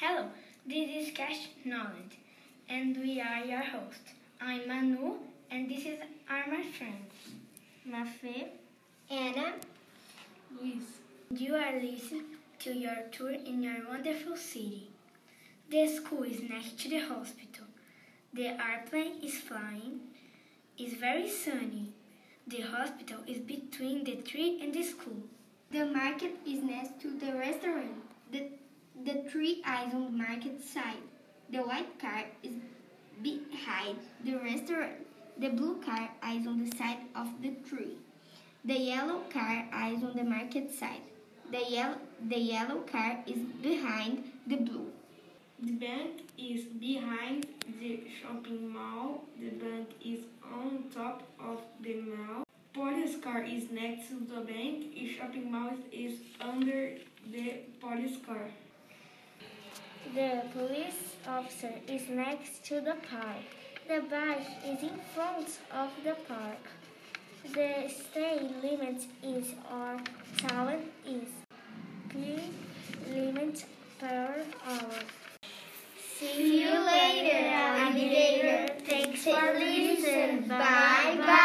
Hello, this is Cash Knowledge, and we are your hosts. I'm Manu, and this is our my friends, Mafé, Ana, Luiz. You are listening to your tour in your wonderful city. The school is next to the hospital. The airplane is flying. It's very sunny. The hospital is between the tree and the school. The market is next to the the tree is on the market side. The white car is behind the restaurant. The blue car is on the side of the tree. The yellow car is on the market side. The yellow, the yellow car is behind the blue. The bank is behind the shopping mall. The bank is on top of the mall. Police car is next to the bank. The shopping mall is under the police car. The police officer is next to the park. The bike is in front of the park. The stay limit is or town is 3 limit per hour. See you later, alligator. Thanks for listening. Bye bye.